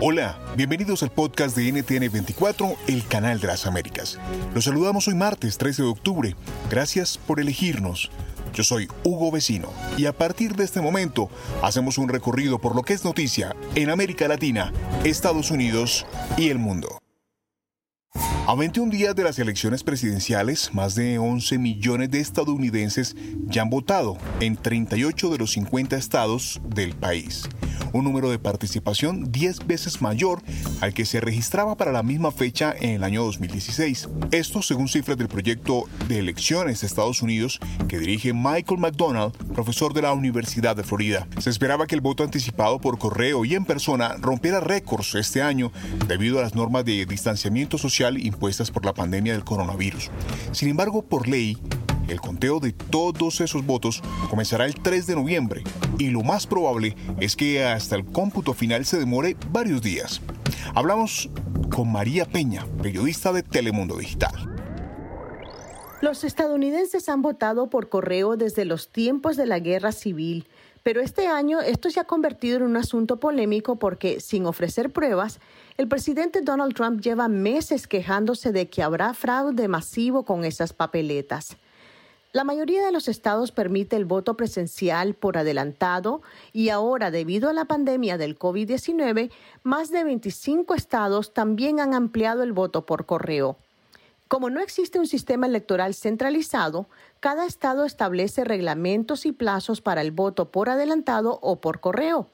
Hola, bienvenidos al podcast de NTN24, el canal de las Américas. Los saludamos hoy martes 13 de octubre. Gracias por elegirnos. Yo soy Hugo Vecino y a partir de este momento hacemos un recorrido por lo que es noticia en América Latina, Estados Unidos y el mundo. A 21 días de las elecciones presidenciales, más de 11 millones de estadounidenses ya han votado en 38 de los 50 estados del país un número de participación 10 veces mayor al que se registraba para la misma fecha en el año 2016. Esto según cifras del proyecto de elecciones de Estados Unidos que dirige Michael McDonald, profesor de la Universidad de Florida. Se esperaba que el voto anticipado por correo y en persona rompiera récords este año debido a las normas de distanciamiento social impuestas por la pandemia del coronavirus. Sin embargo, por ley, el conteo de todos esos votos comenzará el 3 de noviembre y lo más probable es que hasta el cómputo final se demore varios días. Hablamos con María Peña, periodista de Telemundo Digital. Los estadounidenses han votado por correo desde los tiempos de la guerra civil, pero este año esto se ha convertido en un asunto polémico porque, sin ofrecer pruebas, el presidente Donald Trump lleva meses quejándose de que habrá fraude masivo con esas papeletas. La mayoría de los estados permite el voto presencial por adelantado y ahora, debido a la pandemia del COVID-19, más de 25 estados también han ampliado el voto por correo. Como no existe un sistema electoral centralizado, cada estado establece reglamentos y plazos para el voto por adelantado o por correo.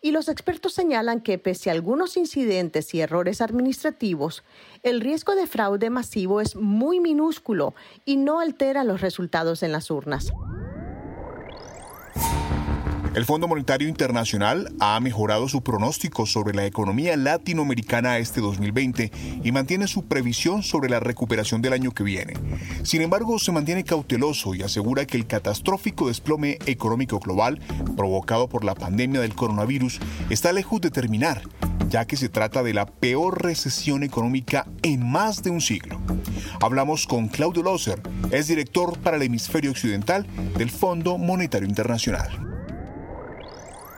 Y los expertos señalan que pese a algunos incidentes y errores administrativos, el riesgo de fraude masivo es muy minúsculo y no altera los resultados en las urnas. El Fondo Monetario Internacional ha mejorado su pronóstico sobre la economía latinoamericana este 2020 y mantiene su previsión sobre la recuperación del año que viene. Sin embargo, se mantiene cauteloso y asegura que el catastrófico desplome económico global provocado por la pandemia del coronavirus está lejos de terminar, ya que se trata de la peor recesión económica en más de un siglo. Hablamos con Claudio Loser, es director para el hemisferio occidental del Fondo Monetario Internacional.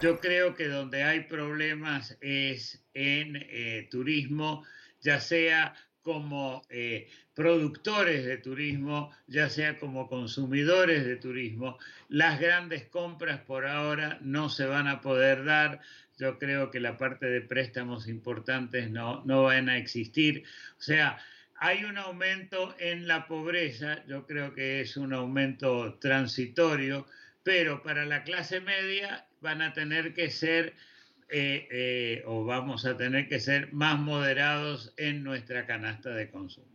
Yo creo que donde hay problemas es en eh, turismo, ya sea como eh, productores de turismo, ya sea como consumidores de turismo. Las grandes compras por ahora no se van a poder dar. Yo creo que la parte de préstamos importantes no, no van a existir. O sea, hay un aumento en la pobreza, yo creo que es un aumento transitorio, pero para la clase media van a tener que ser eh, eh, o vamos a tener que ser más moderados en nuestra canasta de consumo.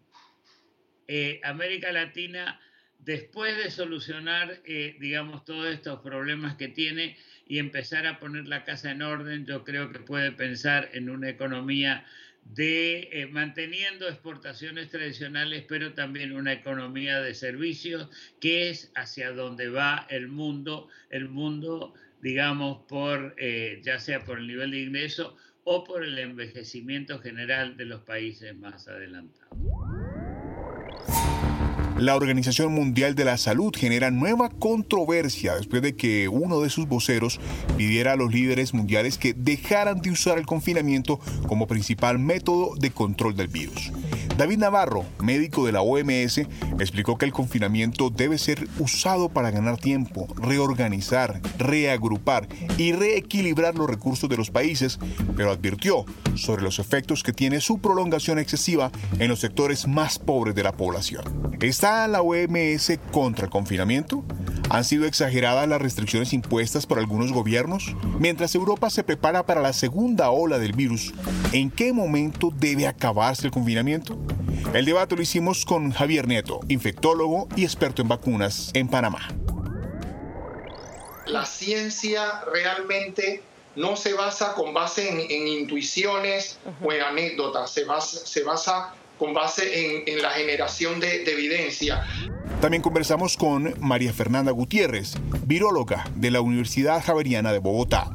Eh, América Latina, después de solucionar, digamos, todos estos problemas que tiene y empezar a poner la casa en orden, yo creo que puede pensar en una economía de manteniendo exportaciones tradicionales, pero también una economía de servicios, que es hacia donde va el mundo, el mundo digamos, por, eh, ya sea por el nivel de ingreso o por el envejecimiento general de los países más adelantados. La Organización Mundial de la Salud genera nueva controversia después de que uno de sus voceros pidiera a los líderes mundiales que dejaran de usar el confinamiento como principal método de control del virus. David Navarro, médico de la OMS, explicó que el confinamiento debe ser usado para ganar tiempo, reorganizar, reagrupar y reequilibrar los recursos de los países, pero advirtió sobre los efectos que tiene su prolongación excesiva en los sectores más pobres de la población. ¿Está la OMS contra el confinamiento? ¿Han sido exageradas las restricciones impuestas por algunos gobiernos? Mientras Europa se prepara para la segunda ola del virus, ¿en qué momento debe acabarse el confinamiento? El debate lo hicimos con Javier Nieto, infectólogo y experto en vacunas en Panamá. La ciencia realmente no se basa con base en, intuiciones o en anécdotas, se basa, se basa con base en, la generación de, de evidencia. También conversamos con María Fernanda Gutiérrez, viróloga de la Universidad Javeriana de Bogotá.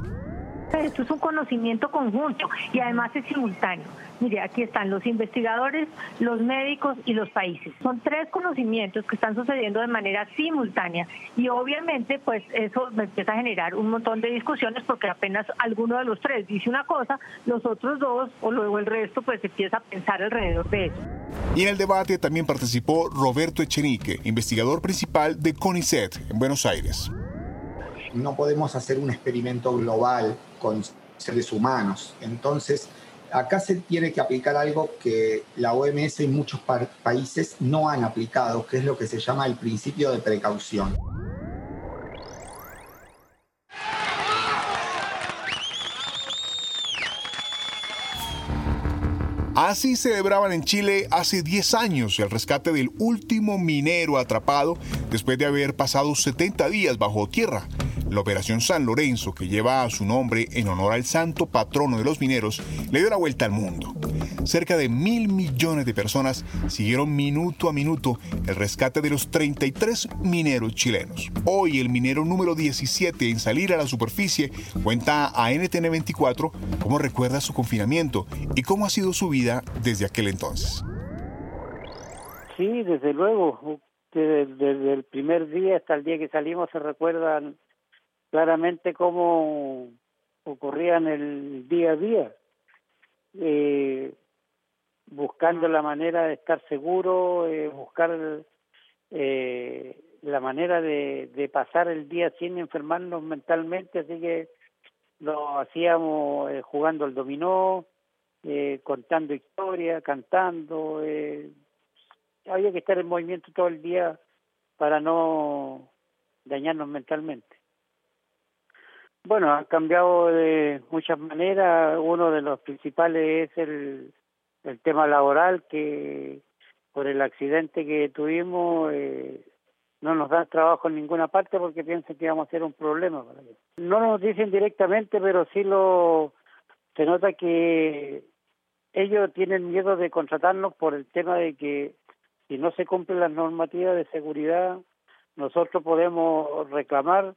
Esto es un conocimiento conjunto y además es simultáneo. Mire, aquí están los investigadores, los médicos y los países. Son tres conocimientos que están sucediendo de manera simultánea y obviamente pues eso empieza a generar un montón de discusiones porque apenas alguno de los tres dice una cosa, los otros dos o luego el resto pues empieza a pensar alrededor de eso. Y en el debate también participó Roberto Echenique, investigador principal de CONICET en Buenos Aires. No podemos hacer un experimento global con seres humanos. Entonces, acá se tiene que aplicar algo que la OMS y muchos países no han aplicado, que es lo que se llama el principio de precaución. Así celebraban en Chile hace 10 años el rescate del último minero atrapado después de haber pasado 70 días bajo tierra. La Operación San Lorenzo, que lleva su nombre en honor al santo patrono de los mineros, le dio la vuelta al mundo. Cerca de mil millones de personas siguieron minuto a minuto el rescate de los 33 mineros chilenos. Hoy el minero número 17 en salir a la superficie cuenta a NTN 24 cómo recuerda su confinamiento y cómo ha sido su vida desde aquel entonces. Sí, desde luego. Desde el primer día hasta el día que salimos se recuerdan claramente cómo ocurría en el día a día, eh, buscando la manera de estar seguro, eh, buscar eh, la manera de, de pasar el día sin enfermarnos mentalmente, así que lo hacíamos eh, jugando al dominó, eh, contando historias, cantando, eh, había que estar en movimiento todo el día para no dañarnos mentalmente. Bueno, ha cambiado de muchas maneras. Uno de los principales es el, el tema laboral, que por el accidente que tuvimos eh, no nos dan trabajo en ninguna parte porque piensan que vamos a ser un problema para ellos. No nos dicen directamente, pero sí lo se nota que ellos tienen miedo de contratarnos por el tema de que si no se cumplen las normativas de seguridad, nosotros podemos reclamar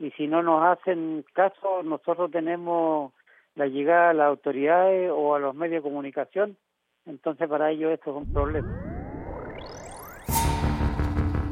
y si no nos hacen caso, nosotros tenemos la llegada a las autoridades o a los medios de comunicación, entonces para ellos esto es un problema.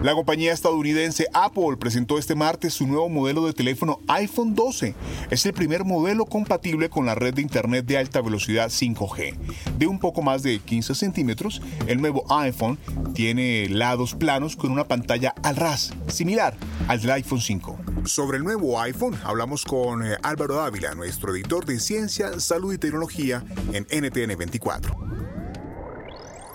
La compañía estadounidense Apple presentó este martes su nuevo modelo de teléfono iPhone 12. Es el primer modelo compatible con la red de Internet de alta velocidad 5G. De un poco más de 15 centímetros, el nuevo iPhone tiene lados planos con una pantalla al ras, similar al del iPhone 5. Sobre el nuevo iPhone hablamos con eh, Álvaro Dávila, nuestro editor de Ciencia, Salud y Tecnología en NTN 24.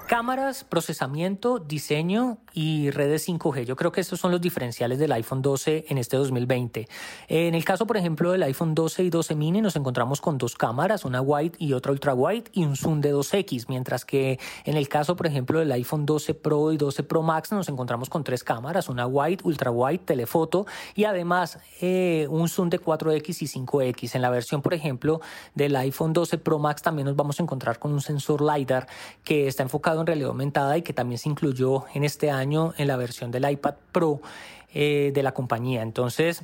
Cámaras, procesamiento, diseño y redes 5G. Yo creo que estos son los diferenciales del iPhone 12 en este 2020. En el caso, por ejemplo, del iPhone 12 y 12 mini nos encontramos con dos cámaras, una wide y otra ultra wide y un zoom de 2X, mientras que en el caso, por ejemplo, del iPhone 12 Pro y 12 Pro Max nos encontramos con tres cámaras, una wide, ultra wide, telefoto y además eh, un zoom de 4X y 5X. En la versión, por ejemplo, del iPhone 12 Pro Max también nos vamos a encontrar con un sensor LiDAR que está enfocado en realidad aumentada y que también se incluyó en este año en la versión del iPad Pro eh, de la compañía. Entonces,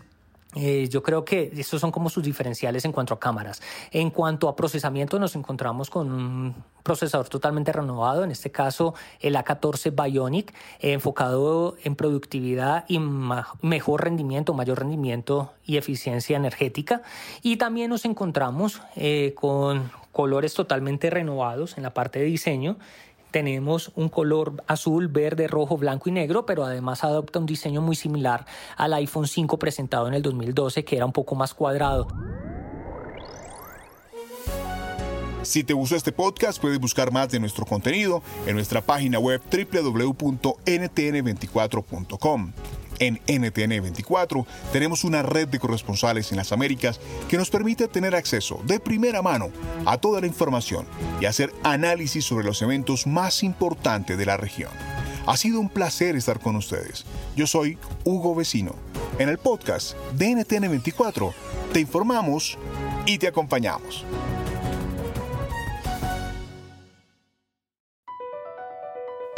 Eh, yo creo que estos son como sus diferenciales en cuanto a cámaras. En cuanto a procesamiento, nos encontramos con un procesador totalmente renovado, en este caso el A14 Bionic, eh, enfocado en productividad y mejor rendimiento, mayor rendimiento y eficiencia energética. Y también nos encontramos eh, con colores totalmente renovados en la parte de diseño tenemos un color azul, verde, rojo, blanco y negro, pero además adopta un diseño muy similar al iPhone 5 presentado en el 2012, que era un poco más cuadrado. Si te gustó este podcast, puedes buscar más de nuestro contenido en nuestra página web www.ntn24.com. En NTN24 tenemos una red de corresponsales en las Américas que nos permite tener acceso de primera mano a toda la información y hacer análisis sobre los eventos más importantes de la región. Ha sido un placer estar con ustedes. Yo soy Hugo Vecino. En el podcast de NTN24 te informamos y te acompañamos.